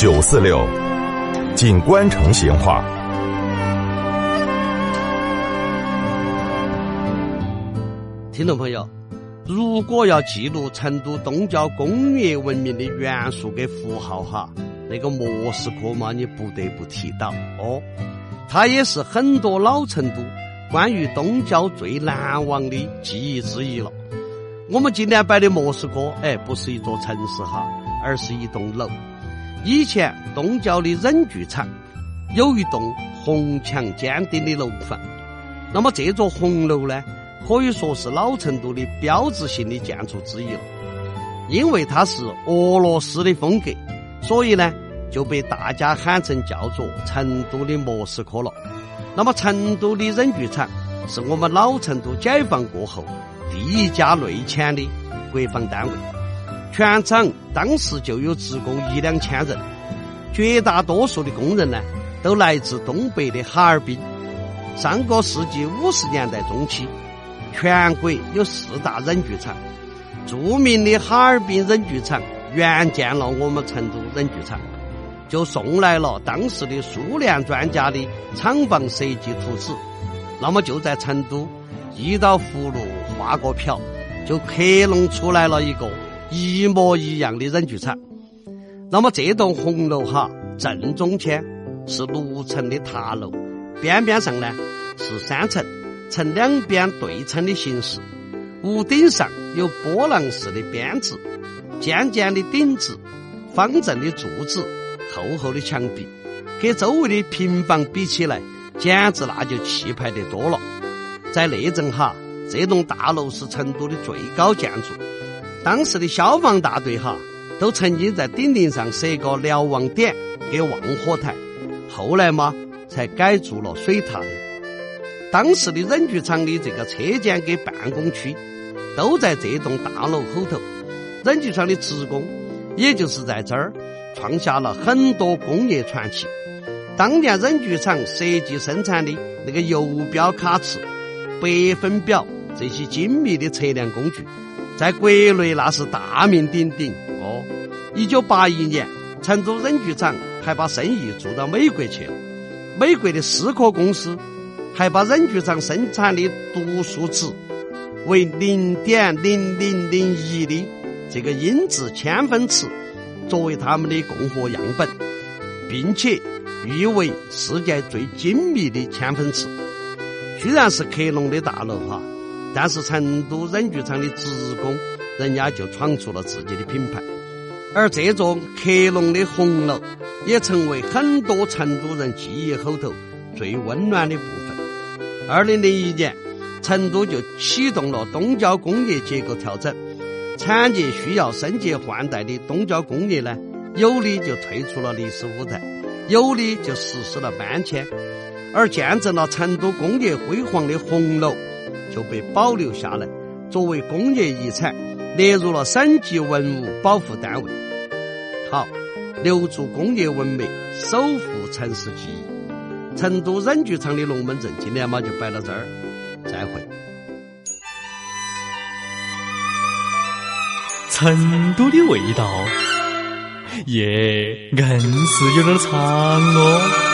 九四六，锦官城闲话。听众朋友，如果要记录成都东郊工业文明的元素跟符号哈，那个莫斯科嘛，你不得不提到哦。它也是很多老成都关于东郊最难忘的记忆之一了。我们今天摆的莫斯科，哎，不是一座城市哈，而是一栋楼。以前东郊的忍具厂有一栋红墙尖顶的楼房，那么这座红楼呢，可以说是老成都的标志性的建筑之一了。因为它是俄罗斯的风格，所以呢就被大家喊成叫做成都的莫斯科了。那么成都的忍具厂是我们老成都解放过后第一家内迁的国防单位。全厂当时就有职工一两千人，绝大多数的工人呢，都来自东北的哈尔滨。上个世纪五十年代中期，全国有四大忍具厂，著名的哈尔滨忍具厂援建了我们成都忍具厂，就送来了当时的苏联专家的厂房设计图纸。那么就在成都一道葫芦画个瓢，就克隆出来了一个。一模一样的忍剧场，那么这栋红楼哈正中间是六层的塔楼，边边上呢是三层，呈两边对称的形式，屋顶上有波浪式的编制，尖尖的顶子，方正的柱子，厚厚的墙壁，跟周围的平房比起来，简直那就气派得多了。在内政哈，这栋大楼是成都的最高建筑。当时的消防大队哈，都曾经在顶顶上设个瞭望点给望火台，后来嘛才改筑了水塔的。当时的忍具厂的这个车间跟办公区都在这栋大楼后头，忍具厂的职工也就是在这儿创下了很多工业传奇。当年忍具厂设计生产的那个游标卡尺、百分表这些精密的测量工具。在国内那是大名鼎鼎哦。一九八一年，成都忍剧厂还把生意做到美国去了。美国的思科公司还把忍剧厂生产的读数值为零点零零零一的这个音质千分尺作为他们的供货样本，并且誉为世界最精密的千分尺。居然是克隆的大楼哈。但是成都忍具厂的职工，人家就闯出了自己的品牌，而这座克隆的红楼，也成为很多成都人记忆后头最温暖的部分。二零零一年，成都就启动了东郊工业结构调整，产业需要升级换代的东郊工业呢，有的就退出了历史舞台，有的就实施了搬迁，而见证了成都工业辉煌的红楼。就被保留下来，作为工业遗产，列入了省级文物保护单位。好，留住工业文明，守护城市记忆。成都忍具厂的龙门阵，今天嘛就摆到这儿，再会。成都的味道，耶，硬是有点长哦。